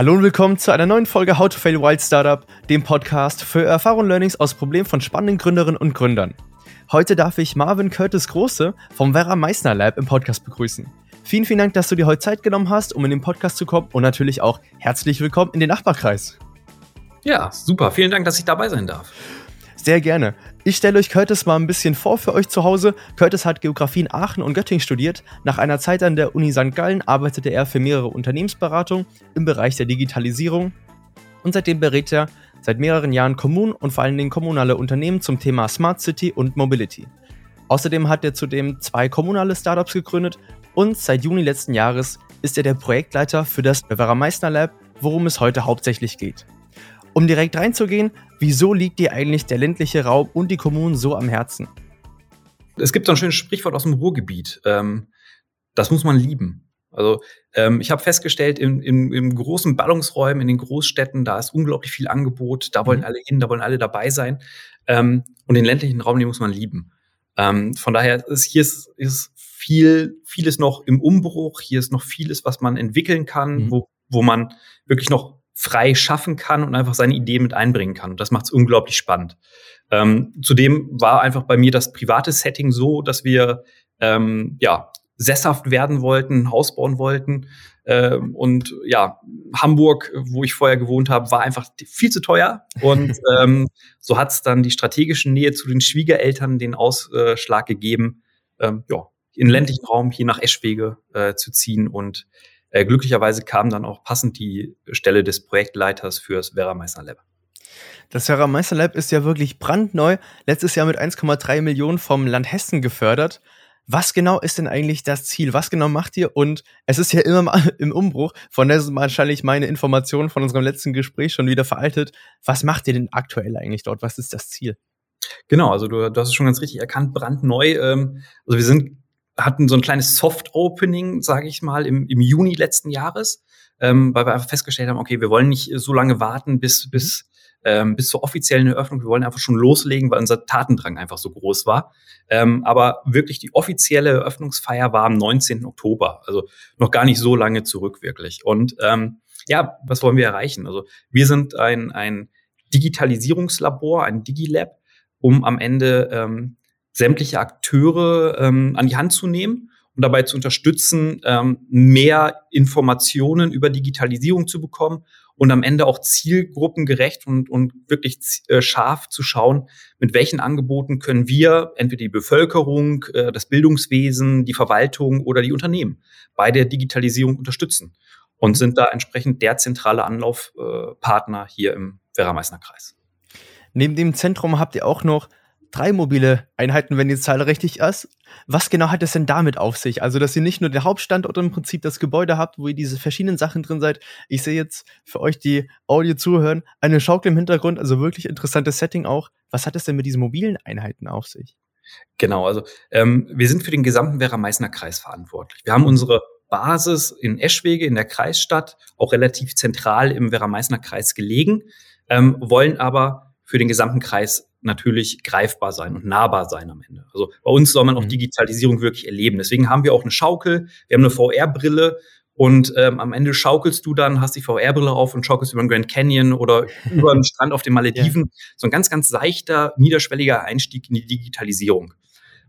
Hallo und willkommen zu einer neuen Folge How to Fail Wild Startup, dem Podcast für Erfahrung und Learnings aus Problemen von spannenden Gründerinnen und Gründern. Heute darf ich Marvin Curtis Große vom Vera Meissner Lab im Podcast begrüßen. Vielen, vielen Dank, dass du dir heute Zeit genommen hast, um in den Podcast zu kommen und natürlich auch herzlich willkommen in den Nachbarkreis. Ja, super. Vielen Dank, dass ich dabei sein darf. Sehr gerne. Ich stelle euch Curtis mal ein bisschen vor für euch zu Hause. Curtis hat Geografie in Aachen und Göttingen studiert. Nach einer Zeit an der Uni St. Gallen arbeitete er für mehrere Unternehmensberatungen im Bereich der Digitalisierung. Und seitdem berät er seit mehreren Jahren Kommunen und vor allen Dingen kommunale Unternehmen zum Thema Smart City und Mobility. Außerdem hat er zudem zwei kommunale Startups gegründet und seit Juni letzten Jahres ist er der Projektleiter für das Vera Meissner Lab, worum es heute hauptsächlich geht. Um direkt reinzugehen, wieso liegt dir eigentlich der ländliche Raum und die Kommunen so am Herzen? Es gibt so ein schönes Sprichwort aus dem Ruhrgebiet. Ähm, das muss man lieben. Also ähm, ich habe festgestellt, in, in, in großen Ballungsräumen, in den Großstädten, da ist unglaublich viel Angebot, da wollen mhm. alle hin, da wollen alle dabei sein. Ähm, und den ländlichen Raum, den muss man lieben. Ähm, von daher ist hier ist, ist viel, vieles noch im Umbruch, hier ist noch vieles, was man entwickeln kann, mhm. wo, wo man wirklich noch frei schaffen kann und einfach seine Ideen mit einbringen kann. Und das macht es unglaublich spannend. Ähm, zudem war einfach bei mir das private Setting so, dass wir ähm, ja sesshaft werden wollten, ein Haus bauen wollten. Ähm, und ja, Hamburg, wo ich vorher gewohnt habe, war einfach viel zu teuer. Und ähm, so hat es dann die strategische Nähe zu den Schwiegereltern den Ausschlag gegeben, ähm, ja, in den ländlichen Raum hier nach Eschwege äh, zu ziehen und äh, glücklicherweise kam dann auch passend die Stelle des Projektleiters fürs Vera Meister Lab. Das Vera Meister Lab ist ja wirklich brandneu, letztes Jahr mit 1,3 Millionen vom Land Hessen gefördert. Was genau ist denn eigentlich das Ziel? Was genau macht ihr? Und es ist ja immer mal im Umbruch, von der ist wahrscheinlich meine Information von unserem letzten Gespräch schon wieder veraltet. Was macht ihr denn aktuell eigentlich dort? Was ist das Ziel? Genau, also du, du hast es schon ganz richtig erkannt, brandneu. Ähm, also wir sind hatten so ein kleines Soft-Opening, sage ich mal, im, im Juni letzten Jahres, ähm, weil wir einfach festgestellt haben, okay, wir wollen nicht so lange warten bis, bis, ähm, bis zur offiziellen Eröffnung. Wir wollen einfach schon loslegen, weil unser Tatendrang einfach so groß war. Ähm, aber wirklich die offizielle Eröffnungsfeier war am 19. Oktober, also noch gar nicht so lange zurück wirklich. Und ähm, ja, was wollen wir erreichen? Also wir sind ein, ein Digitalisierungslabor, ein Digilab, um am Ende ähm, sämtliche Akteure ähm, an die Hand zu nehmen und dabei zu unterstützen, ähm, mehr Informationen über Digitalisierung zu bekommen und am Ende auch zielgruppengerecht und, und wirklich äh, scharf zu schauen, mit welchen Angeboten können wir entweder die Bevölkerung, äh, das Bildungswesen, die Verwaltung oder die Unternehmen bei der Digitalisierung unterstützen und sind da entsprechend der zentrale Anlaufpartner äh, hier im Werra-Meißner-Kreis. Neben dem Zentrum habt ihr auch noch drei mobile Einheiten, wenn die Zahl richtig ist. Was genau hat es denn damit auf sich? Also, dass ihr nicht nur den Hauptstandort im Prinzip das Gebäude habt, wo ihr diese verschiedenen Sachen drin seid. Ich sehe jetzt für euch, die Audio zuhören, eine Schaukel im Hintergrund, also wirklich interessantes Setting auch. Was hat es denn mit diesen mobilen Einheiten auf sich? Genau, also ähm, wir sind für den gesamten Werra-Meißner Kreis verantwortlich. Wir haben unsere Basis in Eschwege in der Kreisstadt, auch relativ zentral im Werra-Meißner Kreis gelegen, ähm, wollen aber für den gesamten Kreis natürlich greifbar sein und nahbar sein am Ende. Also bei uns soll man auch mhm. Digitalisierung wirklich erleben. Deswegen haben wir auch eine Schaukel, wir haben eine VR-Brille und ähm, am Ende schaukelst du dann, hast die VR-Brille auf und schaukelst über den Grand Canyon oder über den Strand auf den Malediven. Ja. So ein ganz, ganz seichter, niederschwelliger Einstieg in die Digitalisierung.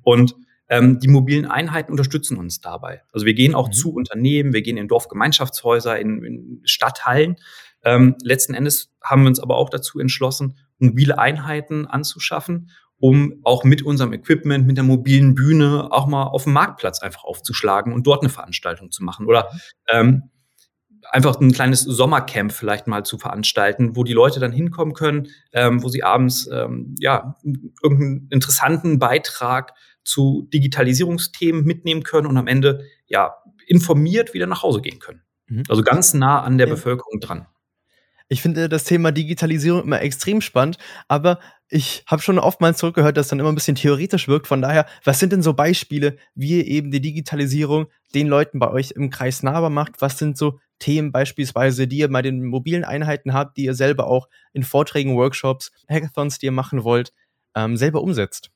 Und ähm, die mobilen Einheiten unterstützen uns dabei. Also wir gehen auch mhm. zu Unternehmen, wir gehen in Dorfgemeinschaftshäuser, in, in Stadthallen. Ähm, letzten Endes haben wir uns aber auch dazu entschlossen, mobile Einheiten anzuschaffen, um auch mit unserem Equipment, mit der mobilen Bühne auch mal auf dem Marktplatz einfach aufzuschlagen und dort eine Veranstaltung zu machen. Oder ähm, einfach ein kleines Sommercamp vielleicht mal zu veranstalten, wo die Leute dann hinkommen können, ähm, wo sie abends ähm, ja irgendeinen interessanten Beitrag zu Digitalisierungsthemen mitnehmen können und am Ende ja informiert wieder nach Hause gehen können. Mhm. Also ganz nah an der ja. Bevölkerung dran. Ich finde das Thema Digitalisierung immer extrem spannend, aber ich habe schon oftmals zurückgehört, dass dann immer ein bisschen theoretisch wirkt. Von daher, was sind denn so Beispiele, wie ihr eben die Digitalisierung den Leuten bei euch im Kreis nahbar macht? Was sind so Themen beispielsweise, die ihr bei den mobilen Einheiten habt, die ihr selber auch in Vorträgen, Workshops, Hackathons, die ihr machen wollt, ähm, selber umsetzt?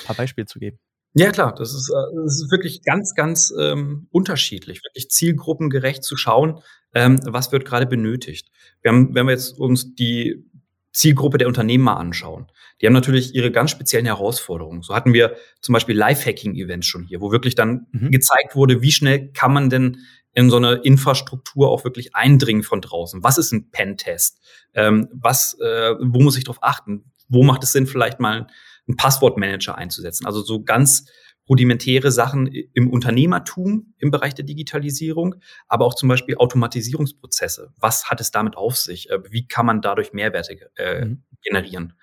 Ein paar Beispiele zu geben. Ja, klar, das ist, äh, das ist wirklich ganz, ganz ähm, unterschiedlich, wirklich zielgruppengerecht zu schauen, ähm, was wird gerade benötigt. Wir haben, wenn wir jetzt uns die Zielgruppe der Unternehmen mal anschauen, die haben natürlich ihre ganz speziellen Herausforderungen. So hatten wir zum Beispiel Live-Hacking-Events schon hier, wo wirklich dann mhm. gezeigt wurde, wie schnell kann man denn in so eine Infrastruktur auch wirklich eindringen von draußen. Was ist ein Pentest? Ähm, was, äh, wo muss ich darauf achten? Wo macht es Sinn, vielleicht mal einen Passwortmanager einzusetzen? Also so ganz rudimentäre Sachen im Unternehmertum im Bereich der Digitalisierung, aber auch zum Beispiel Automatisierungsprozesse. Was hat es damit auf sich? Äh, wie kann man dadurch Mehrwerte äh, mhm. generieren?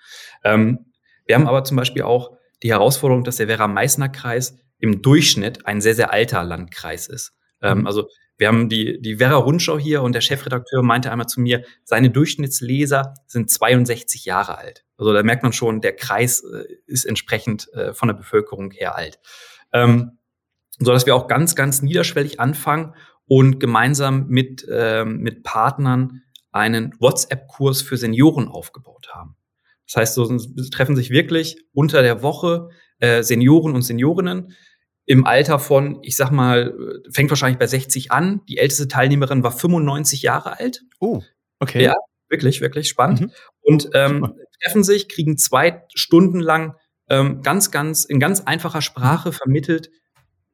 Ähm, wir haben aber zum Beispiel auch die Herausforderung, dass der Werra-Meißner-Kreis im Durchschnitt ein sehr, sehr alter Landkreis ist. Ähm, mhm. also wir haben die, die Werra Rundschau hier und der Chefredakteur meinte einmal zu mir, seine Durchschnittsleser sind 62 Jahre alt. Also da merkt man schon, der Kreis äh, ist entsprechend äh, von der Bevölkerung her alt. Ähm, so dass wir auch ganz, ganz niederschwellig anfangen und gemeinsam mit, ähm, mit Partnern einen WhatsApp-Kurs für Senioren aufgebaut haben. Das heißt, so treffen sich wirklich unter der Woche äh, Senioren und Seniorinnen, im Alter von, ich sag mal, fängt wahrscheinlich bei 60 an. Die älteste Teilnehmerin war 95 Jahre alt. Oh, okay. Ja, wirklich, wirklich spannend. Mhm. Und ähm, treffen sich, kriegen zwei Stunden lang ähm, ganz, ganz in ganz einfacher Sprache vermittelt,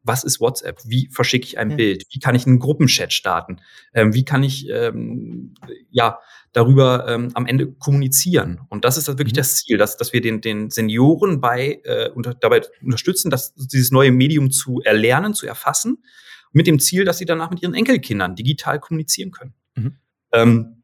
was ist WhatsApp? Wie verschicke ich ein ja. Bild? Wie kann ich einen Gruppenchat starten? Ähm, wie kann ich ähm, ja darüber ähm, am Ende kommunizieren? Und das ist wirklich mhm. das Ziel, dass, dass wir den, den Senioren bei äh, unter, dabei unterstützen, dass dieses neue Medium zu erlernen, zu erfassen, mit dem Ziel, dass sie danach mit ihren Enkelkindern digital kommunizieren können. Mhm. Ähm,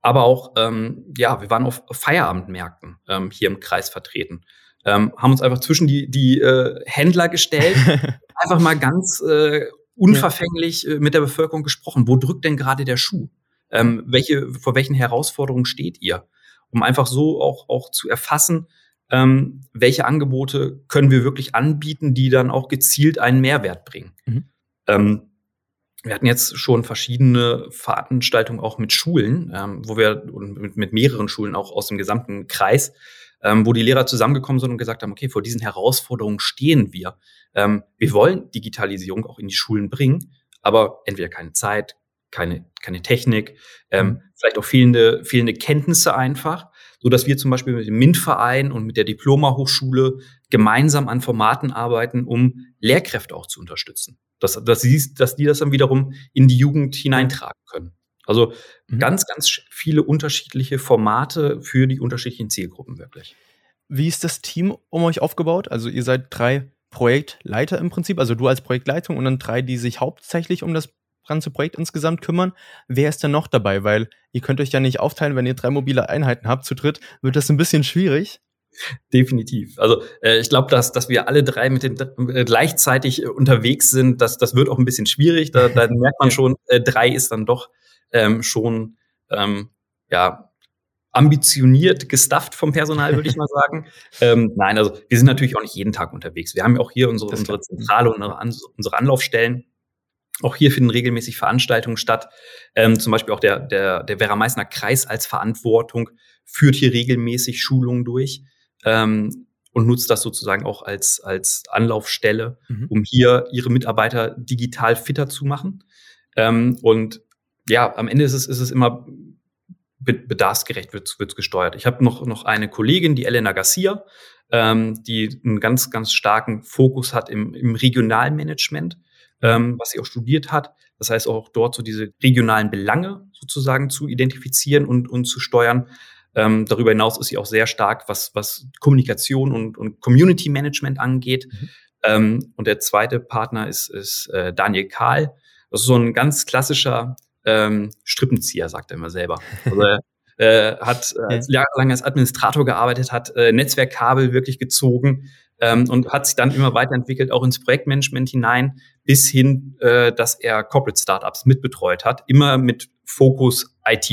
aber auch, ähm, ja, wir waren auf Feierabendmärkten ähm, hier im Kreis vertreten ähm, haben uns einfach zwischen die, die äh, Händler gestellt, einfach mal ganz äh, unverfänglich äh, mit der Bevölkerung gesprochen. Wo drückt denn gerade der Schuh? Ähm, welche, vor welchen Herausforderungen steht ihr? Um einfach so auch, auch zu erfassen, ähm, welche Angebote können wir wirklich anbieten, die dann auch gezielt einen Mehrwert bringen. Mhm. Ähm, wir hatten jetzt schon verschiedene Veranstaltungen auch mit Schulen, ähm, wo wir mit, mit mehreren Schulen auch aus dem gesamten Kreis ähm, wo die Lehrer zusammengekommen sind und gesagt haben, okay, vor diesen Herausforderungen stehen wir. Ähm, wir wollen Digitalisierung auch in die Schulen bringen, aber entweder keine Zeit, keine, keine Technik, ähm, mhm. vielleicht auch fehlende, fehlende Kenntnisse einfach, so dass wir zum Beispiel mit dem MINT-Verein und mit der Diploma-Hochschule gemeinsam an Formaten arbeiten, um Lehrkräfte auch zu unterstützen. Dass, dass, sie, dass die das dann wiederum in die Jugend hineintragen können. Also mhm. ganz, ganz viele unterschiedliche Formate für die unterschiedlichen Zielgruppen wirklich. Wie ist das Team um euch aufgebaut? Also ihr seid drei Projektleiter im Prinzip, also du als Projektleitung und dann drei, die sich hauptsächlich um das ganze Projekt insgesamt kümmern. Wer ist denn noch dabei? Weil ihr könnt euch ja nicht aufteilen, wenn ihr drei mobile Einheiten habt zu dritt, wird das ein bisschen schwierig. Definitiv. Also äh, ich glaube, dass, dass wir alle drei mit den äh, gleichzeitig unterwegs sind, das, das wird auch ein bisschen schwierig. Da, da merkt man schon, äh, drei ist dann doch ähm, schon ähm, ja ambitioniert gestafft vom Personal, würde ich mal sagen. ähm, nein, also wir sind natürlich auch nicht jeden Tag unterwegs. Wir haben ja auch hier unsere, unsere Zentrale und unsere Anlaufstellen. Auch hier finden regelmäßig Veranstaltungen statt. Ähm, zum Beispiel auch der, der, der Werra Meißner Kreis als Verantwortung führt hier regelmäßig Schulungen durch ähm, und nutzt das sozusagen auch als, als Anlaufstelle, mhm. um hier ihre Mitarbeiter digital fitter zu machen. Ähm, und ja, am Ende ist es, ist es immer bedarfsgerecht wird es gesteuert. Ich habe noch, noch eine Kollegin, die Elena Garcia, ähm, die einen ganz, ganz starken Fokus hat im, im Regionalmanagement, ähm, was sie auch studiert hat. Das heißt auch dort so diese regionalen Belange sozusagen zu identifizieren und, und zu steuern. Ähm, darüber hinaus ist sie auch sehr stark, was, was Kommunikation und, und Community Management angeht. Mhm. Ähm, und der zweite Partner ist, ist äh, Daniel Kahl. Das ist so ein ganz klassischer ähm, Strippenzieher, sagt er immer selber. Also er äh, hat äh, jahrelang als Administrator gearbeitet, hat äh, Netzwerkkabel wirklich gezogen ähm, und hat sich dann immer weiterentwickelt, auch ins Projektmanagement hinein, bis hin, äh, dass er Corporate Startups mitbetreut hat, immer mit Fokus IT.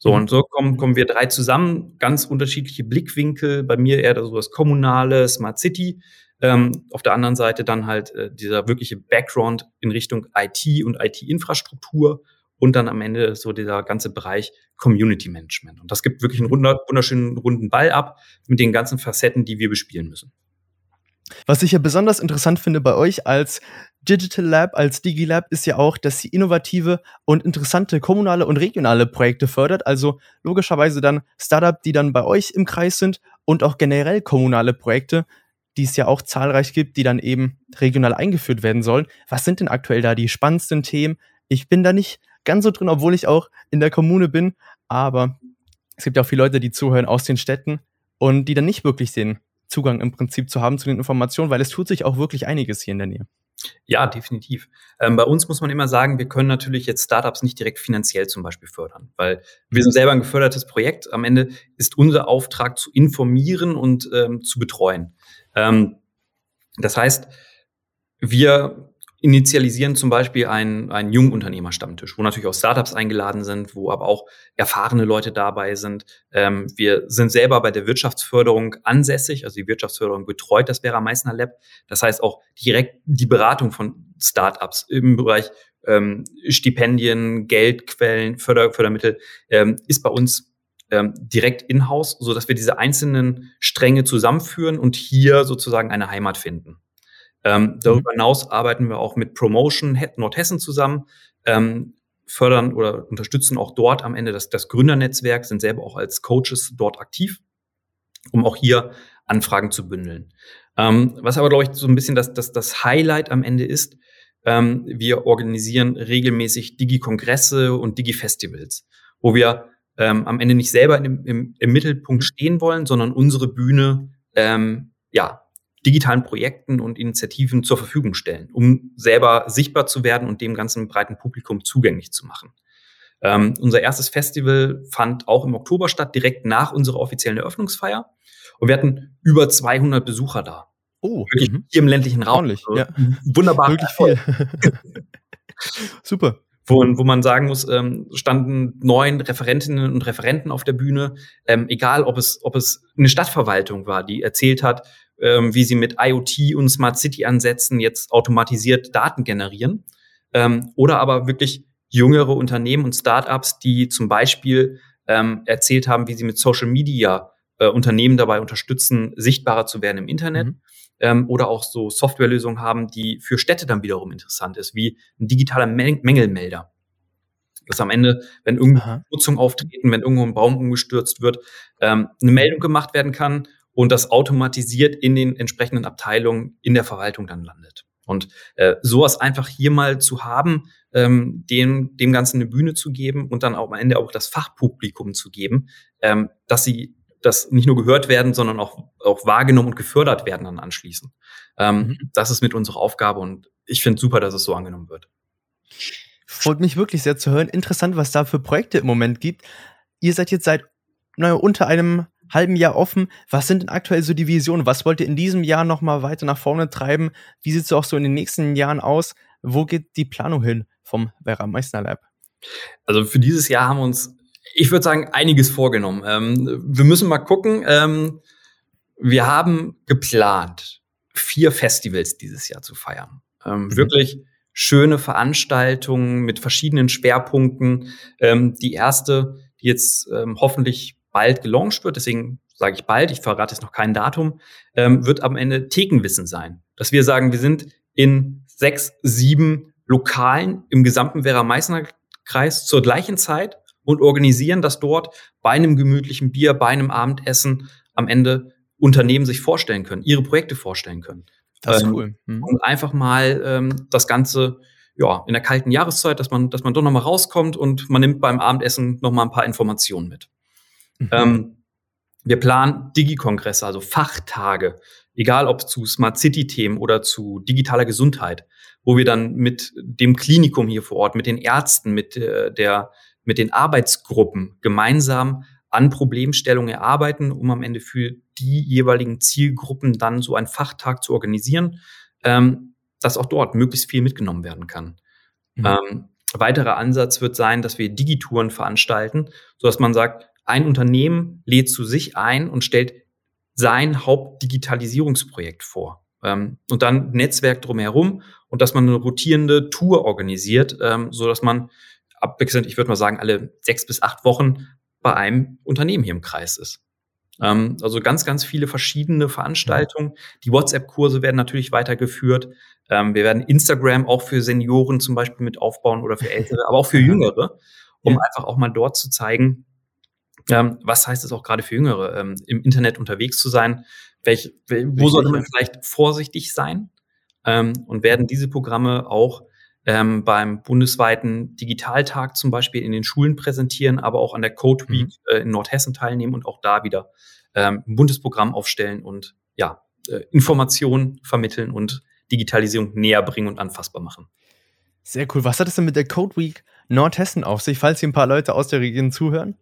So, und so kommen, kommen wir drei zusammen, ganz unterschiedliche Blickwinkel. Bei mir eher so das kommunale Smart City. Ähm, auf der anderen Seite dann halt äh, dieser wirkliche Background in Richtung IT und IT-Infrastruktur und dann am Ende so dieser ganze Bereich Community Management. Und das gibt wirklich einen wunderschönen runden Ball ab mit den ganzen Facetten, die wir bespielen müssen. Was ich ja besonders interessant finde bei euch als Digital Lab, als DigiLab, ist ja auch, dass sie innovative und interessante kommunale und regionale Projekte fördert. Also logischerweise dann Startup, die dann bei euch im Kreis sind und auch generell kommunale Projekte, die es ja auch zahlreich gibt, die dann eben regional eingeführt werden sollen. Was sind denn aktuell da die spannendsten Themen? Ich bin da nicht ganz so drin, obwohl ich auch in der Kommune bin, aber es gibt ja auch viele Leute, die zuhören aus den Städten und die dann nicht wirklich den Zugang im Prinzip zu haben zu den Informationen, weil es tut sich auch wirklich einiges hier in der Nähe. Ja, definitiv. Ähm, bei uns muss man immer sagen, wir können natürlich jetzt Startups nicht direkt finanziell zum Beispiel fördern, weil wir sind selber ein gefördertes Projekt. Am Ende ist unser Auftrag zu informieren und ähm, zu betreuen. Ähm, das heißt, wir initialisieren zum Beispiel einen, einen Jungunternehmerstammtisch, wo natürlich auch Startups eingeladen sind, wo aber auch erfahrene Leute dabei sind. Ähm, wir sind selber bei der Wirtschaftsförderung ansässig, also die Wirtschaftsförderung betreut das Vera Meissner Lab. Das heißt auch direkt die Beratung von Startups im Bereich ähm, Stipendien, Geldquellen, Förder, Fördermittel ähm, ist bei uns ähm, direkt in-house, so dass wir diese einzelnen Stränge zusammenführen und hier sozusagen eine Heimat finden. Ähm, darüber mhm. hinaus arbeiten wir auch mit Promotion Nordhessen zusammen, ähm, fördern oder unterstützen auch dort am Ende das, das Gründernetzwerk, sind selber auch als Coaches dort aktiv, um auch hier Anfragen zu bündeln. Ähm, was aber, glaube ich, so ein bisschen das, das, das Highlight am Ende ist, ähm, wir organisieren regelmäßig Digi-Kongresse und Digi-Festivals, wo wir ähm, am Ende nicht selber im, im, im Mittelpunkt stehen wollen, sondern unsere Bühne ähm, ja, digitalen Projekten und Initiativen zur Verfügung stellen, um selber sichtbar zu werden und dem ganzen breiten Publikum zugänglich zu machen. Ähm, unser erstes Festival fand auch im Oktober statt, direkt nach unserer offiziellen Eröffnungsfeier. Und wir hatten über 200 Besucher da. Oh, wirklich mhm. hier im ländlichen Raum. Ordentlich, also, ja. Wunderbar. Wirklich viel. Super. Wo, wo man sagen muss, ähm, standen neun Referentinnen und Referenten auf der Bühne, ähm, egal ob es, ob es eine Stadtverwaltung war, die erzählt hat, ähm, wie sie mit IoT und Smart City Ansätzen jetzt automatisiert Daten generieren. Ähm, oder aber wirklich jüngere Unternehmen und Startups, die zum Beispiel ähm, erzählt haben, wie sie mit Social Media äh, Unternehmen dabei unterstützen, sichtbarer zu werden im Internet. Mhm. Ähm, oder auch so Softwarelösungen haben, die für Städte dann wiederum interessant ist, wie ein digitaler Mängelmelder. Dass am Ende, wenn irgendeine Nutzung auftreten, wenn irgendwo ein Baum umgestürzt wird, ähm, eine Meldung gemacht werden kann und das automatisiert in den entsprechenden Abteilungen in der Verwaltung dann landet. Und äh, sowas einfach hier mal zu haben, ähm, dem, dem Ganzen eine Bühne zu geben und dann auch am Ende auch das Fachpublikum zu geben, ähm, dass sie das nicht nur gehört werden, sondern auch, auch wahrgenommen und gefördert werden dann anschließend. Ähm, mhm. Das ist mit unserer Aufgabe und ich finde super, dass es so angenommen wird. Freut mich wirklich sehr zu hören. Interessant, was da für Projekte im Moment gibt. Ihr seid jetzt seit naja, unter einem halben Jahr offen. Was sind denn aktuell so die Visionen? Was wollt ihr in diesem Jahr nochmal weiter nach vorne treiben? Wie sieht es auch so in den nächsten Jahren aus? Wo geht die Planung hin vom Vera Meissner Lab? Also für dieses Jahr haben wir uns, ich würde sagen, einiges vorgenommen. Ähm, wir müssen mal gucken. Ähm, wir haben geplant, vier Festivals dieses Jahr zu feiern. Ähm, mhm. Wirklich schöne Veranstaltungen mit verschiedenen Schwerpunkten. Ähm, die erste, die jetzt ähm, hoffentlich bald gelauncht wird, deswegen sage ich bald, ich verrate jetzt noch kein Datum, ähm, wird am Ende Thekenwissen sein. Dass wir sagen, wir sind in sechs, sieben Lokalen im gesamten Werra-Meißner-Kreis zur gleichen Zeit und organisieren das dort bei einem gemütlichen Bier, bei einem Abendessen am Ende Unternehmen sich vorstellen können, ihre Projekte vorstellen können. Das ist ähm, cool. Mhm. Und einfach mal ähm, das Ganze ja, in der kalten Jahreszeit, dass man, dass man doch nochmal rauskommt und man nimmt beim Abendessen nochmal ein paar Informationen mit. Mhm. Ähm, wir planen Digi-Kongresse, also Fachtage, egal ob zu Smart City-Themen oder zu digitaler Gesundheit, wo wir dann mit dem Klinikum hier vor Ort, mit den Ärzten, mit äh, der, mit den Arbeitsgruppen gemeinsam an Problemstellungen erarbeiten, um am Ende für die jeweiligen Zielgruppen dann so einen Fachtag zu organisieren, ähm, dass auch dort möglichst viel mitgenommen werden kann. Mhm. Ähm, weiterer Ansatz wird sein, dass wir Digitouren veranstalten, so dass man sagt, ein Unternehmen lädt zu sich ein und stellt sein Hauptdigitalisierungsprojekt vor. Ähm, und dann Netzwerk drumherum und dass man eine rotierende Tour organisiert, ähm, so dass man abwechselnd, ich würde mal sagen, alle sechs bis acht Wochen bei einem Unternehmen hier im Kreis ist. Ähm, also ganz, ganz viele verschiedene Veranstaltungen. Die WhatsApp-Kurse werden natürlich weitergeführt. Ähm, wir werden Instagram auch für Senioren zum Beispiel mit aufbauen oder für Ältere, aber auch für Jüngere, um ja. einfach auch mal dort zu zeigen, ähm, was heißt es auch gerade für Jüngere, ähm, im Internet unterwegs zu sein? Welch, wo sollte man vielleicht vorsichtig sein? Ähm, und werden diese Programme auch ähm, beim bundesweiten Digitaltag zum Beispiel in den Schulen präsentieren, aber auch an der Code Week mhm. äh, in Nordhessen teilnehmen und auch da wieder ähm, ein buntes Programm aufstellen und ja, äh, Informationen vermitteln und Digitalisierung näher bringen und anfassbar machen. Sehr cool. Was hat es denn mit der Code Week Nordhessen auf sich, falls hier ein paar Leute aus der Region zuhören?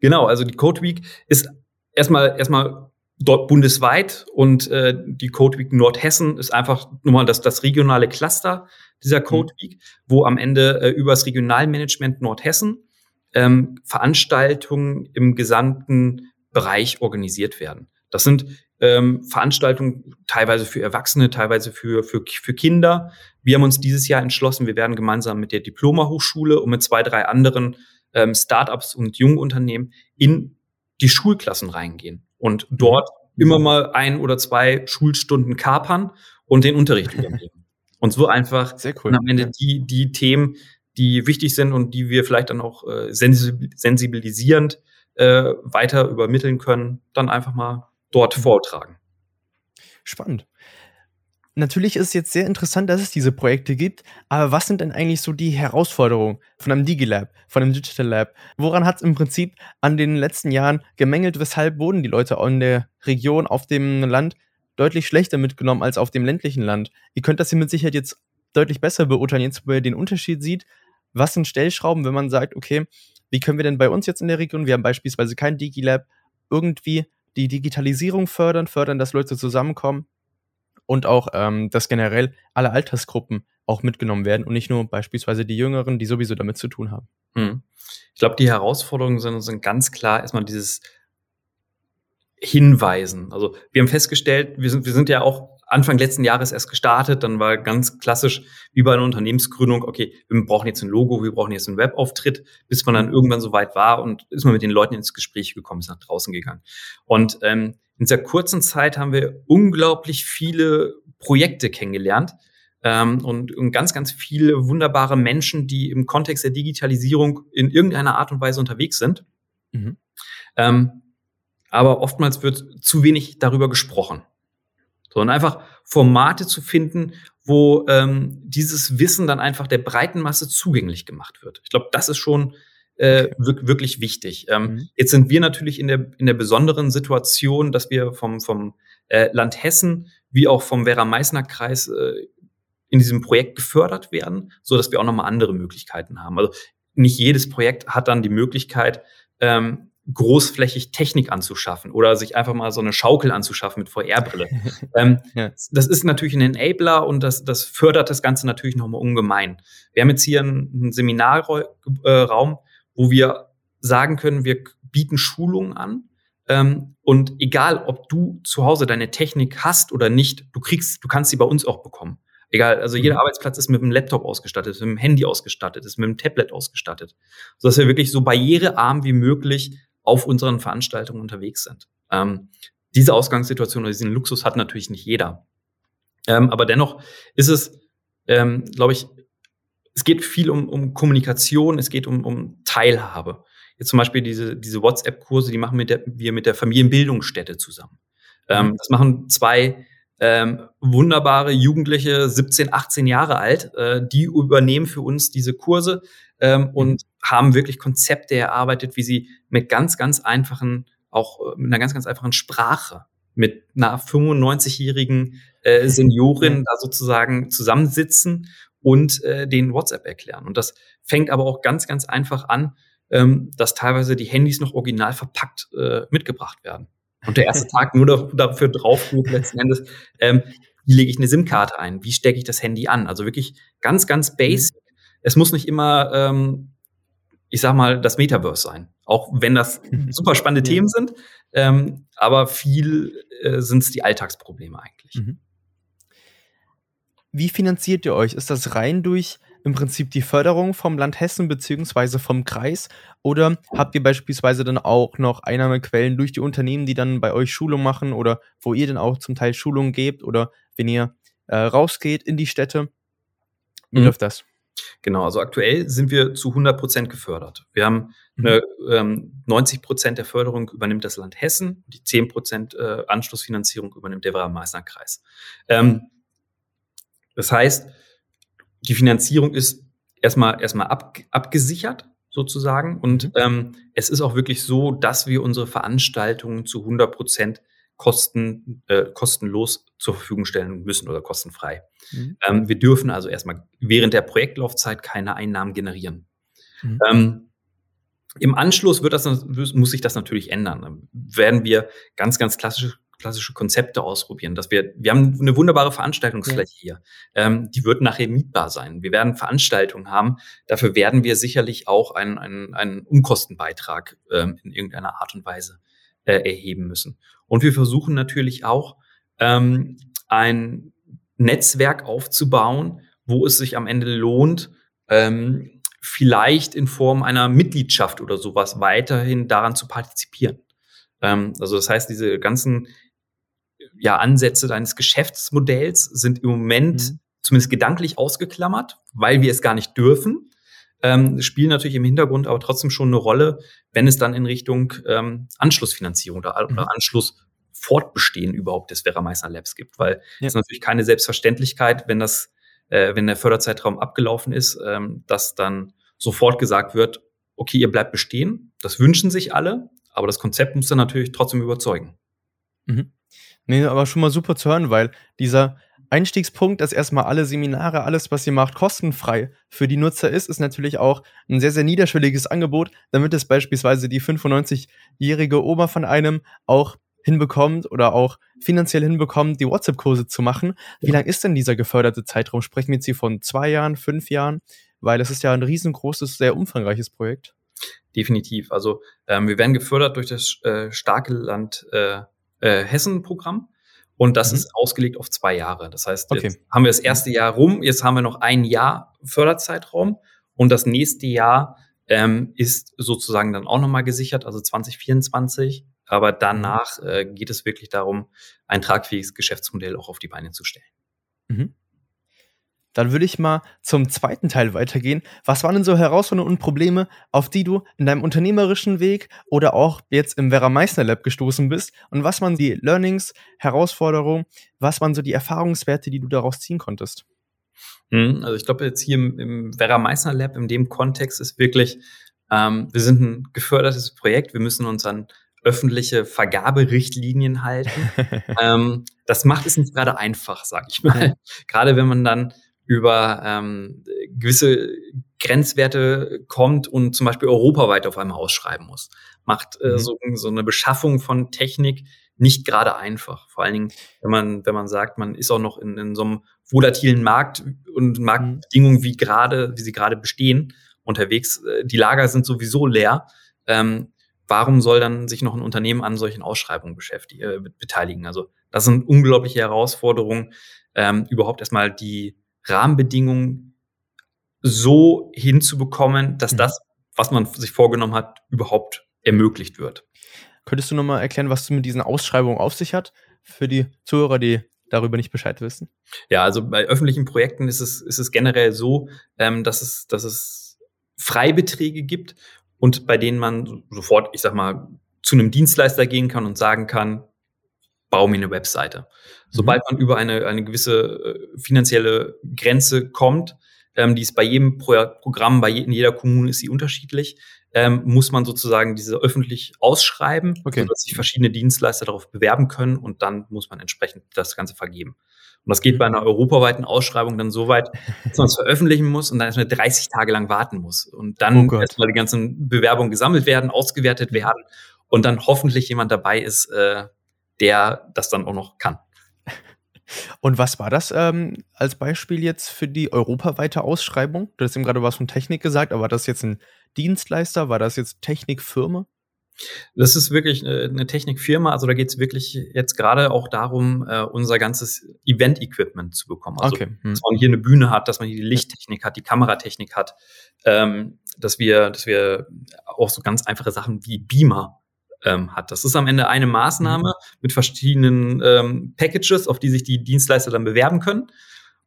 Genau, also die Code Week ist erstmal erstmal dort bundesweit und äh, die Code Week Nordhessen ist einfach nur mal das, das regionale Cluster dieser Code mhm. Week, mhm. wo am Ende äh, über das Regionalmanagement Nordhessen ähm, Veranstaltungen im gesamten Bereich organisiert werden. Das sind ähm, Veranstaltungen teilweise für Erwachsene, teilweise für, für, für Kinder. Wir haben uns dieses Jahr entschlossen, wir werden gemeinsam mit der Diploma-Hochschule und mit zwei, drei anderen ähm, Startups und Jungunternehmen in die Schulklassen reingehen und dort mhm. immer mal ein oder zwei Schulstunden kapern und den Unterricht übernehmen. Und so einfach Sehr cool. am Ende die, die Themen, die wichtig sind und die wir vielleicht dann auch äh, sensibilisierend äh, weiter übermitteln können, dann einfach mal dort mhm. vortragen. Spannend. Natürlich ist es jetzt sehr interessant, dass es diese Projekte gibt, aber was sind denn eigentlich so die Herausforderungen von einem DigiLab, von einem Digital Lab? Woran hat es im Prinzip an den letzten Jahren gemängelt? Weshalb wurden die Leute in der Region, auf dem Land deutlich schlechter mitgenommen als auf dem ländlichen Land? Ihr könnt das hier mit Sicherheit jetzt deutlich besser beurteilen, jetzt wo ihr den Unterschied sieht. Was sind Stellschrauben, wenn man sagt, okay, wie können wir denn bei uns jetzt in der Region, wir haben beispielsweise kein DigiLab, irgendwie die Digitalisierung fördern, fördern, dass Leute zusammenkommen? und auch, ähm, dass generell alle Altersgruppen auch mitgenommen werden und nicht nur beispielsweise die Jüngeren, die sowieso damit zu tun haben. Hm. Ich glaube, die Herausforderungen sind, sind ganz klar erstmal dieses Hinweisen. Also wir haben festgestellt, wir sind, wir sind ja auch Anfang letzten Jahres erst gestartet, dann war ganz klassisch wie bei einer Unternehmensgründung, okay, wir brauchen jetzt ein Logo, wir brauchen jetzt einen Webauftritt, bis man dann irgendwann so weit war und ist man mit den Leuten ins Gespräch gekommen, ist nach draußen gegangen. Und ähm, in dieser kurzen Zeit haben wir unglaublich viele Projekte kennengelernt ähm, und, und ganz, ganz viele wunderbare Menschen, die im Kontext der Digitalisierung in irgendeiner Art und Weise unterwegs sind. Mhm. Ähm, aber oftmals wird zu wenig darüber gesprochen. So, und einfach Formate zu finden, wo ähm, dieses Wissen dann einfach der breiten Masse zugänglich gemacht wird. Ich glaube, das ist schon äh, wirklich wichtig. Ähm, mhm. Jetzt sind wir natürlich in der, in der besonderen Situation, dass wir vom, vom äh, Land Hessen wie auch vom Werra-Meißner-Kreis äh, in diesem Projekt gefördert werden, so dass wir auch nochmal andere Möglichkeiten haben. Also nicht jedes Projekt hat dann die Möglichkeit, ähm, großflächig Technik anzuschaffen oder sich einfach mal so eine Schaukel anzuschaffen mit VR-Brille. ähm, ja. Das ist natürlich ein Enabler und das, das fördert das Ganze natürlich nochmal ungemein. Wir haben jetzt hier einen, Seminarraum, wo wir sagen können, wir bieten Schulungen an. Ähm, und egal, ob du zu Hause deine Technik hast oder nicht, du kriegst, du kannst sie bei uns auch bekommen. Egal, also jeder mhm. Arbeitsplatz ist mit einem Laptop ausgestattet, ist mit einem Handy ausgestattet, ist mit einem Tablet ausgestattet, sodass wir wirklich so barrierearm wie möglich auf unseren Veranstaltungen unterwegs sind. Ähm, diese Ausgangssituation oder diesen Luxus hat natürlich nicht jeder. Ähm, aber dennoch ist es, ähm, glaube ich, es geht viel um, um Kommunikation, es geht um, um Teilhabe. Jetzt zum Beispiel diese, diese WhatsApp-Kurse, die machen mit der, wir mit der Familienbildungsstätte zusammen. Ähm, mhm. das machen zwei ähm, wunderbare Jugendliche, 17, 18 Jahre alt, äh, die übernehmen für uns diese Kurse ähm, mhm. und haben wirklich Konzepte erarbeitet, wie sie mit ganz, ganz einfachen, auch äh, mit einer ganz, ganz einfachen Sprache mit einer 95-jährigen äh, Seniorin da sozusagen zusammensitzen und äh, den WhatsApp erklären. Und das fängt aber auch ganz, ganz einfach an, ähm, dass teilweise die Handys noch original verpackt äh, mitgebracht werden. Und der erste Tag nur dafür drauf geht letzten Endes, ähm, wie lege ich eine SIM-Karte ein, wie stecke ich das Handy an. Also wirklich ganz, ganz basic. Mhm. Es muss nicht immer, ähm, ich sag mal, das Metaverse sein. Auch wenn das super spannende ja. Themen sind, ähm, aber viel äh, sind es die Alltagsprobleme eigentlich. Mhm. Wie finanziert ihr euch? Ist das rein durch im Prinzip die Förderung vom Land Hessen beziehungsweise vom Kreis? Oder habt ihr beispielsweise dann auch noch Einnahmequellen durch die Unternehmen, die dann bei euch Schulung machen oder wo ihr dann auch zum Teil Schulungen gebt oder wenn ihr äh, rausgeht in die Städte? Wie mhm. läuft das? Genau, also aktuell sind wir zu 100 Prozent gefördert. Wir haben mhm. eine, ähm, 90 Prozent der Förderung übernimmt das Land Hessen, die 10 Prozent äh, Anschlussfinanzierung übernimmt der Werra-Meißner-Kreis. Ähm, das heißt, die Finanzierung ist erstmal erstmal ab, abgesichert sozusagen und mhm. ähm, es ist auch wirklich so, dass wir unsere Veranstaltungen zu 100 Prozent kosten, äh, kostenlos zur Verfügung stellen müssen oder kostenfrei. Mhm. Ähm, wir dürfen also erstmal während der Projektlaufzeit keine Einnahmen generieren. Mhm. Ähm, Im Anschluss wird das, muss sich das natürlich ändern. Dann werden wir ganz, ganz klassische, klassische Konzepte ausprobieren. Dass wir, wir haben eine wunderbare Veranstaltungsfläche ja. hier. Ähm, die wird nachher mietbar sein. Wir werden Veranstaltungen haben. Dafür werden wir sicherlich auch einen, einen, einen Umkostenbeitrag ähm, in irgendeiner Art und Weise äh, erheben müssen. Und wir versuchen natürlich auch ähm, ein Netzwerk aufzubauen, wo es sich am Ende lohnt, ähm, vielleicht in Form einer Mitgliedschaft oder sowas weiterhin daran zu partizipieren. Ähm, also das heißt, diese ganzen ja, Ansätze deines Geschäftsmodells sind im Moment mhm. zumindest gedanklich ausgeklammert, weil wir es gar nicht dürfen. Ähm, spielen natürlich im Hintergrund aber trotzdem schon eine Rolle, wenn es dann in Richtung ähm, Anschlussfinanzierung oder, mhm. oder Anschlussfortbestehen überhaupt des Vera Meissner Labs gibt, weil es ja. ist natürlich keine Selbstverständlichkeit, wenn das, äh, wenn der Förderzeitraum abgelaufen ist, ähm, dass dann sofort gesagt wird, okay, ihr bleibt bestehen. Das wünschen sich alle, aber das Konzept muss dann natürlich trotzdem überzeugen. Mhm. Nee, aber schon mal super zu hören, weil dieser Einstiegspunkt, dass erstmal alle Seminare, alles, was ihr macht, kostenfrei für die Nutzer ist, ist natürlich auch ein sehr, sehr niederschwelliges Angebot, damit es beispielsweise die 95-jährige Oma von einem auch hinbekommt oder auch finanziell hinbekommt, die WhatsApp-Kurse zu machen. Wie lang ist denn dieser geförderte Zeitraum? Sprechen wir jetzt hier von zwei Jahren, fünf Jahren? Weil es ist ja ein riesengroßes, sehr umfangreiches Projekt. Definitiv. Also ähm, wir werden gefördert durch das äh, starke Land äh, äh, Hessen-Programm. Und das mhm. ist ausgelegt auf zwei Jahre. Das heißt, jetzt okay. haben wir das erste Jahr rum, jetzt haben wir noch ein Jahr Förderzeitraum und das nächste Jahr ähm, ist sozusagen dann auch nochmal gesichert, also 2024. Aber danach äh, geht es wirklich darum, ein tragfähiges Geschäftsmodell auch auf die Beine zu stellen. Mhm. Dann würde ich mal zum zweiten Teil weitergehen. Was waren denn so Herausforderungen und Probleme, auf die du in deinem unternehmerischen Weg oder auch jetzt im Vera Meissner Lab gestoßen bist? Und was waren die Learnings, Herausforderungen, was waren so die Erfahrungswerte, die du daraus ziehen konntest? Hm, also ich glaube jetzt hier im, im Vera Meissner Lab in dem Kontext ist wirklich, ähm, wir sind ein gefördertes Projekt, wir müssen uns an öffentliche Vergaberichtlinien halten. ähm, das macht es nicht gerade einfach, sag ich mal. gerade wenn man dann über ähm, gewisse Grenzwerte kommt und zum Beispiel europaweit auf einmal ausschreiben muss. Macht äh, mhm. so, so eine Beschaffung von Technik nicht gerade einfach. Vor allen Dingen, wenn man, wenn man sagt, man ist auch noch in, in so einem volatilen Markt und Marktbedingungen, wie gerade, wie sie gerade bestehen, unterwegs. Äh, die Lager sind sowieso leer. Ähm, warum soll dann sich noch ein Unternehmen an solchen Ausschreibungen beschäftigen, äh, beteiligen? Also das sind unglaubliche Herausforderungen, ähm, überhaupt erstmal die Rahmenbedingungen so hinzubekommen, dass mhm. das, was man sich vorgenommen hat, überhaupt ermöglicht wird. Könntest du nochmal erklären, was du mit diesen Ausschreibungen auf sich hat, für die Zuhörer, die darüber nicht Bescheid wissen? Ja, also bei öffentlichen Projekten ist es, ist es generell so, ähm, dass, es, dass es Freibeträge gibt und bei denen man sofort, ich sag mal, zu einem Dienstleister gehen kann und sagen kann, bau mir eine Webseite. Sobald mhm. man über eine, eine gewisse äh, finanzielle Grenze kommt, ähm, die ist bei jedem Pro Programm, bei je, in jeder Kommune ist sie unterschiedlich, ähm, muss man sozusagen diese öffentlich ausschreiben, okay. sodass sich verschiedene Dienstleister darauf bewerben können und dann muss man entsprechend das Ganze vergeben. Und das geht bei einer europaweiten Ausschreibung dann so weit, dass man es veröffentlichen muss und dann erstmal 30 Tage lang warten muss. Und dann oh erstmal die ganzen Bewerbungen gesammelt werden, ausgewertet werden und dann hoffentlich jemand dabei ist, äh, der das dann auch noch kann. Und was war das ähm, als Beispiel jetzt für die europaweite Ausschreibung? Du hast eben gerade was von Technik gesagt, aber war das jetzt ein Dienstleister? War das jetzt Technikfirma? Das ist wirklich eine Technikfirma. Also da geht es wirklich jetzt gerade auch darum, äh, unser ganzes Event-Equipment zu bekommen. Also, okay. hm. dass man hier eine Bühne hat, dass man hier die Lichttechnik hat, die Kameratechnik hat, ähm, dass wir, dass wir auch so ganz einfache Sachen wie Beamer ähm, hat. Das ist am Ende eine Maßnahme mhm. mit verschiedenen ähm, Packages, auf die sich die Dienstleister dann bewerben können.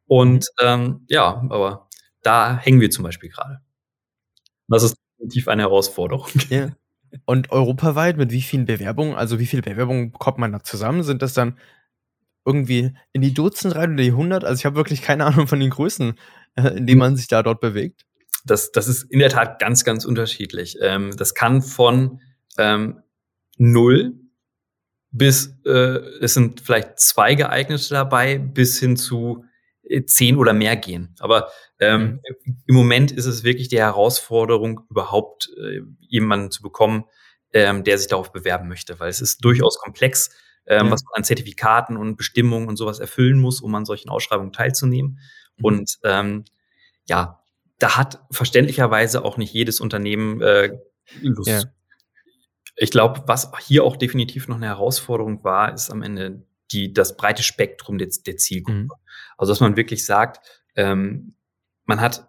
Und mhm. ähm, ja, aber da hängen wir zum Beispiel gerade. Das ist definitiv eine Herausforderung. Ja. Und europaweit mit wie vielen Bewerbungen, also wie viele Bewerbungen kommt man da zusammen? Sind das dann irgendwie in die Dutzend rein oder die 100? Also ich habe wirklich keine Ahnung von den Größen, äh, in denen man sich da dort bewegt. Das, das ist in der Tat ganz, ganz unterschiedlich. Ähm, das kann von ähm, null bis äh, es sind vielleicht zwei geeignete dabei, bis hin zu äh, zehn oder mehr gehen. Aber ähm, mhm. im Moment ist es wirklich die Herausforderung, überhaupt äh, jemanden zu bekommen, ähm, der sich darauf bewerben möchte, weil es ist durchaus komplex, ähm, ja. was man an Zertifikaten und Bestimmungen und sowas erfüllen muss, um an solchen Ausschreibungen teilzunehmen. Mhm. Und ähm, ja, da hat verständlicherweise auch nicht jedes Unternehmen äh, Lust ja. Ich glaube, was hier auch definitiv noch eine Herausforderung war, ist am Ende die, das breite Spektrum der, der Zielgruppe. Mhm. Also, dass man wirklich sagt, ähm, man hat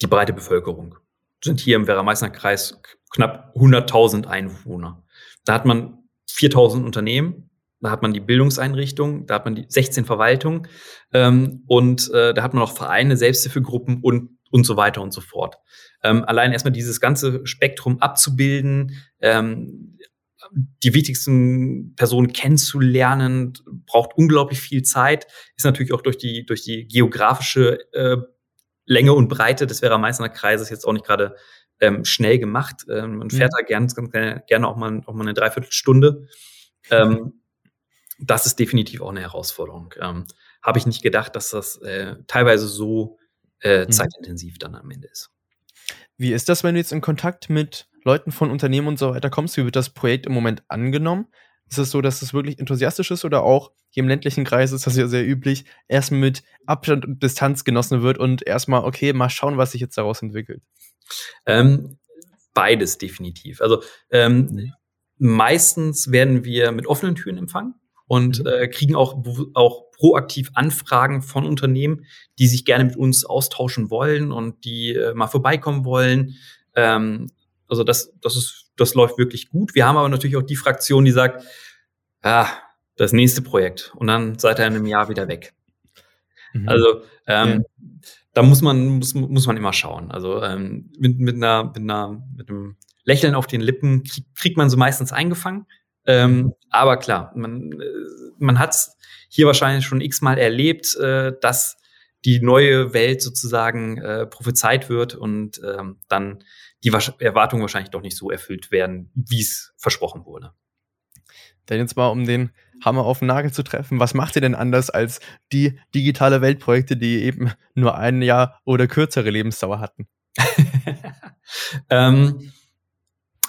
die breite Bevölkerung. Sind hier im Werra-Meißner-Kreis knapp 100.000 Einwohner. Da hat man 4.000 Unternehmen, da hat man die Bildungseinrichtungen, da hat man die 16 Verwaltungen ähm, und äh, da hat man auch Vereine, Selbsthilfegruppen und und so weiter und so fort. Ähm, allein erstmal dieses ganze Spektrum abzubilden, ähm, die wichtigsten Personen kennenzulernen, braucht unglaublich viel Zeit, ist natürlich auch durch die, durch die geografische äh, Länge und Breite des Werra-Meißner Kreises jetzt auch nicht gerade ähm, schnell gemacht. Ähm, man fährt mhm. da gerne, ganz gerne auch mal, auch mal eine Dreiviertelstunde. Ähm, das ist definitiv auch eine Herausforderung. Ähm, Habe ich nicht gedacht, dass das äh, teilweise so äh, mhm. zeitintensiv dann am Ende ist. Wie ist das, wenn du jetzt in Kontakt mit Leuten von Unternehmen und so weiter kommst? Wie wird das Projekt im Moment angenommen? Ist es so, dass es wirklich enthusiastisch ist oder auch hier im ländlichen Kreis ist das ja sehr üblich, erstmal mit Abstand und Distanz genossen wird und erstmal, okay, mal schauen, was sich jetzt daraus entwickelt? Ähm, beides definitiv. Also ähm, mhm. meistens werden wir mit offenen Türen empfangen und mhm. äh, kriegen auch, auch proaktiv Anfragen von Unternehmen, die sich gerne mit uns austauschen wollen und die äh, mal vorbeikommen wollen. Ähm, also das, das ist, das läuft wirklich gut. Wir haben aber natürlich auch die Fraktion, die sagt, ah, das nächste Projekt und dann seid ihr in einem Jahr wieder weg. Mhm. Also ähm, ja. da muss man muss, muss man immer schauen. Also ähm, mit, mit einer mit einer mit einem Lächeln auf den Lippen krieg, kriegt man so meistens eingefangen. Ähm, aber klar, man, äh, man hat es hier wahrscheinlich schon x-mal erlebt, äh, dass die neue Welt sozusagen äh, prophezeit wird und ähm, dann die Erwartungen wahrscheinlich doch nicht so erfüllt werden, wie es versprochen wurde. Denn jetzt mal, um den Hammer auf den Nagel zu treffen, was macht ihr denn anders als die digitale Weltprojekte, die eben nur ein Jahr oder kürzere Lebensdauer hatten? ähm,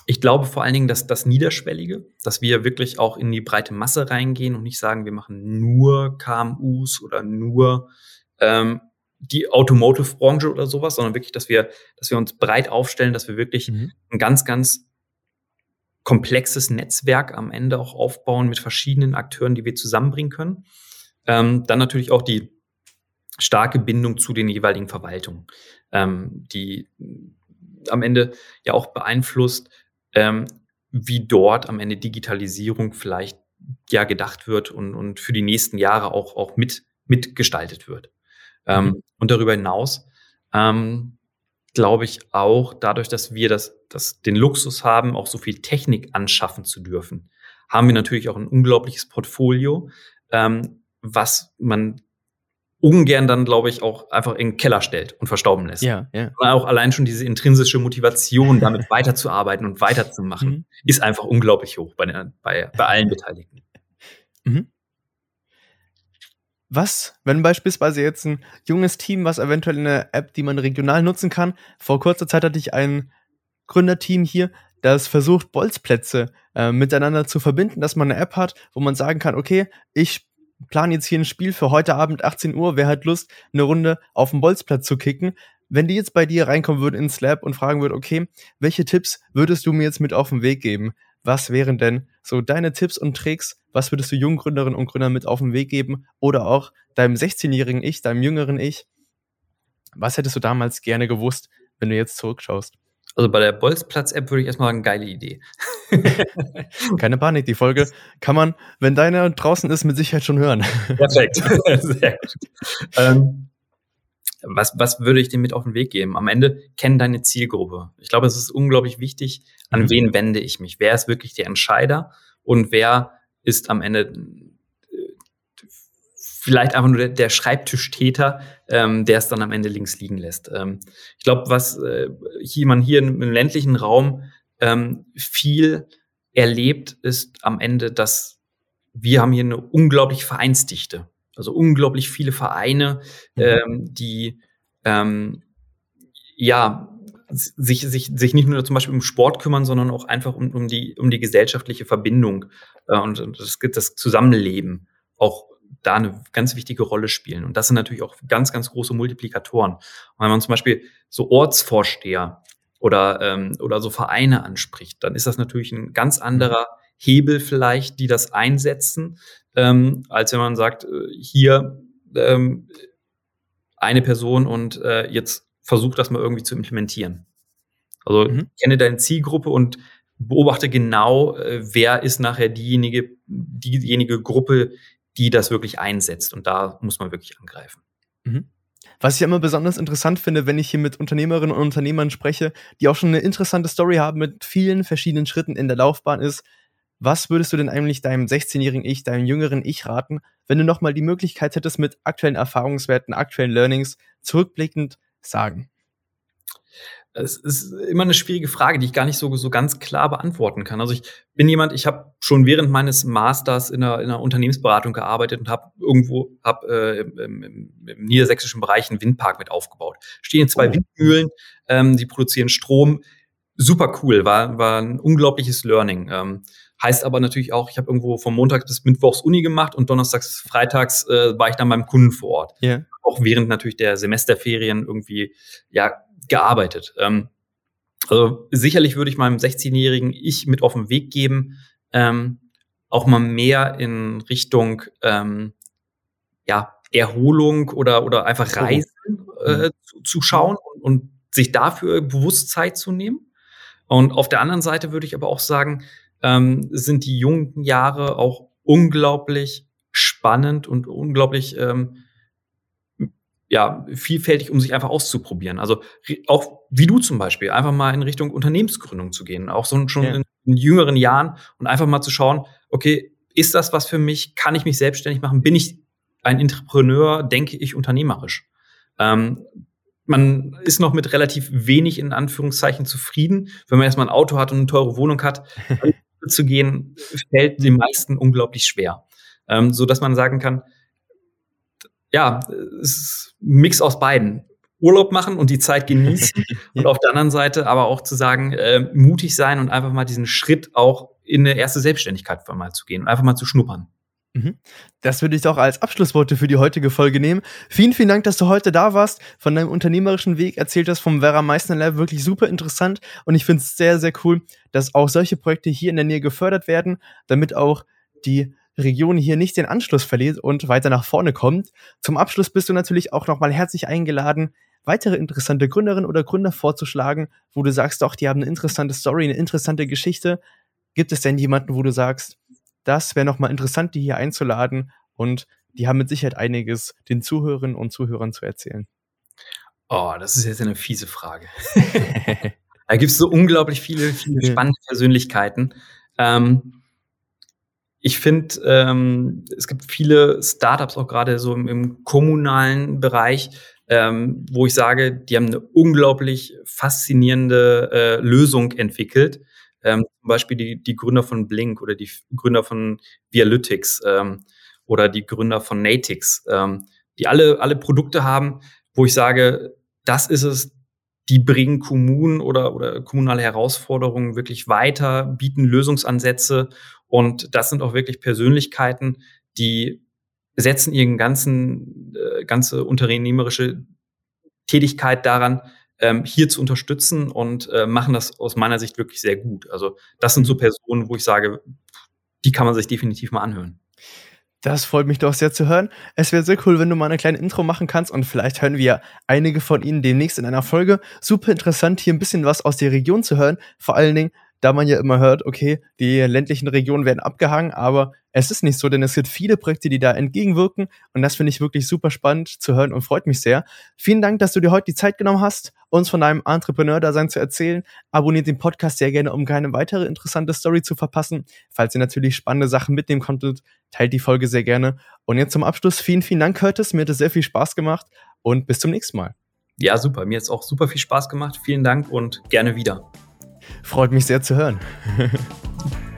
ich glaube vor allen Dingen, dass das Niederschwellige, dass wir wirklich auch in die breite Masse reingehen und nicht sagen, wir machen nur KMUs oder nur ähm, die Automotive-Branche oder sowas, sondern wirklich, dass wir, dass wir uns breit aufstellen, dass wir wirklich mhm. ein ganz, ganz komplexes Netzwerk am Ende auch aufbauen mit verschiedenen Akteuren, die wir zusammenbringen können. Ähm, dann natürlich auch die starke Bindung zu den jeweiligen Verwaltungen, ähm, die am Ende ja auch beeinflusst, ähm, wie dort am Ende Digitalisierung vielleicht ja gedacht wird und, und für die nächsten Jahre auch, auch mit, mitgestaltet wird. Ähm, mhm. Und darüber hinaus ähm, glaube ich auch, dadurch, dass wir das, das, den Luxus haben, auch so viel Technik anschaffen zu dürfen, haben wir natürlich auch ein unglaubliches Portfolio, ähm, was man ungern dann, glaube ich, auch einfach in den Keller stellt und verstauben lässt. Ja, ja. Aber auch allein schon diese intrinsische Motivation, damit weiterzuarbeiten und weiterzumachen, mhm. ist einfach unglaublich hoch bei, der, bei, bei allen Beteiligten. Mhm. Was, wenn beispielsweise jetzt ein junges Team, was eventuell eine App, die man regional nutzen kann, vor kurzer Zeit hatte ich ein Gründerteam hier, das versucht, Bolzplätze äh, miteinander zu verbinden, dass man eine App hat, wo man sagen kann, okay, ich plan jetzt hier ein Spiel für heute Abend 18 Uhr, wer hat Lust, eine Runde auf dem Bolzplatz zu kicken. wenn die jetzt bei dir reinkommen würden ins Lab und fragen würden, okay, welche Tipps würdest du mir jetzt mit auf den Weg geben? Was wären denn so deine Tipps und Tricks? Was würdest du jungen Gründerinnen und Gründern mit auf den Weg geben? Oder auch deinem 16-jährigen Ich, deinem jüngeren Ich? Was hättest du damals gerne gewusst, wenn du jetzt zurückschaust? Also bei der Bolzplatz-App würde ich erstmal sagen, geile Idee. Keine Panik, die Folge kann man, wenn deine draußen ist, mit Sicherheit schon hören. Perfekt. Sehr gut. Ähm, was, was würde ich dir mit auf den Weg geben? Am Ende kenn deine Zielgruppe. Ich glaube, es ist unglaublich wichtig, an mhm. wen wende ich mich? Wer ist wirklich der Entscheider und wer ist am Ende vielleicht einfach nur der, der Schreibtischtäter, ähm, der es dann am Ende links liegen lässt. Ähm, ich glaube, was äh, hier, man hier im, im ländlichen Raum ähm, viel erlebt, ist am Ende, dass wir haben hier eine unglaubliche Vereinsdichte. Also unglaublich viele Vereine, mhm. ähm, die ähm, ja sich, sich, sich nicht nur zum Beispiel um Sport kümmern, sondern auch einfach um, um, die, um die gesellschaftliche Verbindung äh, und, und das, das Zusammenleben auch da eine ganz wichtige Rolle spielen. Und das sind natürlich auch ganz, ganz große Multiplikatoren. Und wenn man zum Beispiel so Ortsvorsteher oder, ähm, oder so Vereine anspricht, dann ist das natürlich ein ganz anderer Hebel vielleicht, die das einsetzen, ähm, als wenn man sagt, äh, hier ähm, eine Person und äh, jetzt versuch das mal irgendwie zu implementieren. Also mhm. kenne deine Zielgruppe und beobachte genau, äh, wer ist nachher diejenige, diejenige Gruppe, die das wirklich einsetzt. Und da muss man wirklich angreifen. Mhm. Was ich immer besonders interessant finde, wenn ich hier mit Unternehmerinnen und Unternehmern spreche, die auch schon eine interessante Story haben mit vielen verschiedenen Schritten in der Laufbahn ist, was würdest du denn eigentlich deinem 16-jährigen Ich, deinem jüngeren Ich raten, wenn du nochmal die Möglichkeit hättest, mit aktuellen Erfahrungswerten, aktuellen Learnings zurückblickend sagen? Es ist immer eine schwierige Frage, die ich gar nicht so, so ganz klar beantworten kann. Also ich bin jemand, ich habe schon während meines Masters in einer, in einer Unternehmensberatung gearbeitet und habe irgendwo hab, äh, im, im, im, niedersächsischen Bereich einen Windpark mit aufgebaut. Stehen zwei oh. Windmühlen, ähm, die produzieren Strom. Super cool, war, war ein unglaubliches Learning. Ähm, heißt aber natürlich auch, ich habe irgendwo vom Montag bis Mittwochs Uni gemacht und donnerstags, freitags äh, war ich dann beim Kunden vor Ort. Yeah. Auch während natürlich der Semesterferien irgendwie ja gearbeitet. Ähm, also sicherlich würde ich meinem 16-jährigen Ich mit auf den Weg geben, ähm, auch mal mehr in Richtung ähm, ja, Erholung oder, oder einfach Reisen äh, mhm. zu, zu, schauen und, und sich dafür bewusst Zeit zu nehmen. Und auf der anderen Seite würde ich aber auch sagen, ähm, sind die jungen Jahre auch unglaublich spannend und unglaublich ähm, ja, vielfältig, um sich einfach auszuprobieren. Also auch wie du zum Beispiel, einfach mal in Richtung Unternehmensgründung zu gehen, auch so schon ja. in, in, jüngeren Jahren und einfach mal zu schauen, okay, ist das was für mich? Kann ich mich selbstständig machen? Bin ich ein Entrepreneur? Denke ich unternehmerisch? Ähm, man ist noch mit relativ wenig in Anführungszeichen zufrieden. Wenn man erstmal ein Auto hat und eine teure Wohnung hat, zu gehen, fällt den meisten unglaublich schwer. Ähm, so dass man sagen kann, ja, es ist ein Mix aus beiden. Urlaub machen und die Zeit genießen und auf der anderen Seite aber auch zu sagen, äh, mutig sein und einfach mal diesen Schritt auch in eine erste Selbstständigkeit mal zu gehen und einfach mal zu schnuppern. Mhm. Das würde ich auch als Abschlussworte für die heutige Folge nehmen. Vielen, vielen Dank, dass du heute da warst, von deinem unternehmerischen Weg erzählt hast, vom Vera Meissner Lab. Wirklich super interessant. Und ich finde es sehr, sehr cool, dass auch solche Projekte hier in der Nähe gefördert werden, damit auch die Region hier nicht den Anschluss verliert und weiter nach vorne kommt. Zum Abschluss bist du natürlich auch nochmal herzlich eingeladen, weitere interessante Gründerinnen oder Gründer vorzuschlagen, wo du sagst, doch, die haben eine interessante Story, eine interessante Geschichte. Gibt es denn jemanden, wo du sagst, das wäre nochmal interessant, die hier einzuladen und die haben mit Sicherheit einiges den Zuhörerinnen und Zuhörern zu erzählen? Oh, das ist jetzt eine fiese Frage. da gibt es so unglaublich viele, viele spannende Persönlichkeiten. Ähm, ich finde, ähm, es gibt viele Startups auch gerade so im, im kommunalen Bereich, ähm, wo ich sage, die haben eine unglaublich faszinierende äh, Lösung entwickelt. Ähm, zum Beispiel die, die Gründer von Blink oder die Gründer von Vialytics ähm, oder die Gründer von Natix, ähm, die alle, alle Produkte haben, wo ich sage, das ist es, die bringen Kommunen oder, oder kommunale Herausforderungen wirklich weiter, bieten Lösungsansätze und das sind auch wirklich Persönlichkeiten, die setzen ihren ganzen, äh, ganze unternehmerische Tätigkeit daran, ähm, hier zu unterstützen und äh, machen das aus meiner Sicht wirklich sehr gut. Also das sind so Personen, wo ich sage, die kann man sich definitiv mal anhören. Das freut mich doch sehr zu hören. Es wäre sehr cool, wenn du mal eine kleine Intro machen kannst und vielleicht hören wir einige von ihnen demnächst in einer Folge. Super interessant, hier ein bisschen was aus der Region zu hören. Vor allen Dingen, da man ja immer hört, okay, die ländlichen Regionen werden abgehangen, aber es ist nicht so, denn es gibt viele Projekte, die da entgegenwirken und das finde ich wirklich super spannend zu hören und freut mich sehr. Vielen Dank, dass du dir heute die Zeit genommen hast, uns von deinem Entrepreneur-Dasein zu erzählen. Abonniert den Podcast sehr gerne, um keine weitere interessante Story zu verpassen. Falls ihr natürlich spannende Sachen mitnehmen konntet, teilt die Folge sehr gerne. Und jetzt zum Abschluss vielen, vielen Dank, Curtis. Mir hat es sehr viel Spaß gemacht und bis zum nächsten Mal. Ja, super. Mir hat es auch super viel Spaß gemacht. Vielen Dank und gerne wieder. Freut mich sehr zu hören.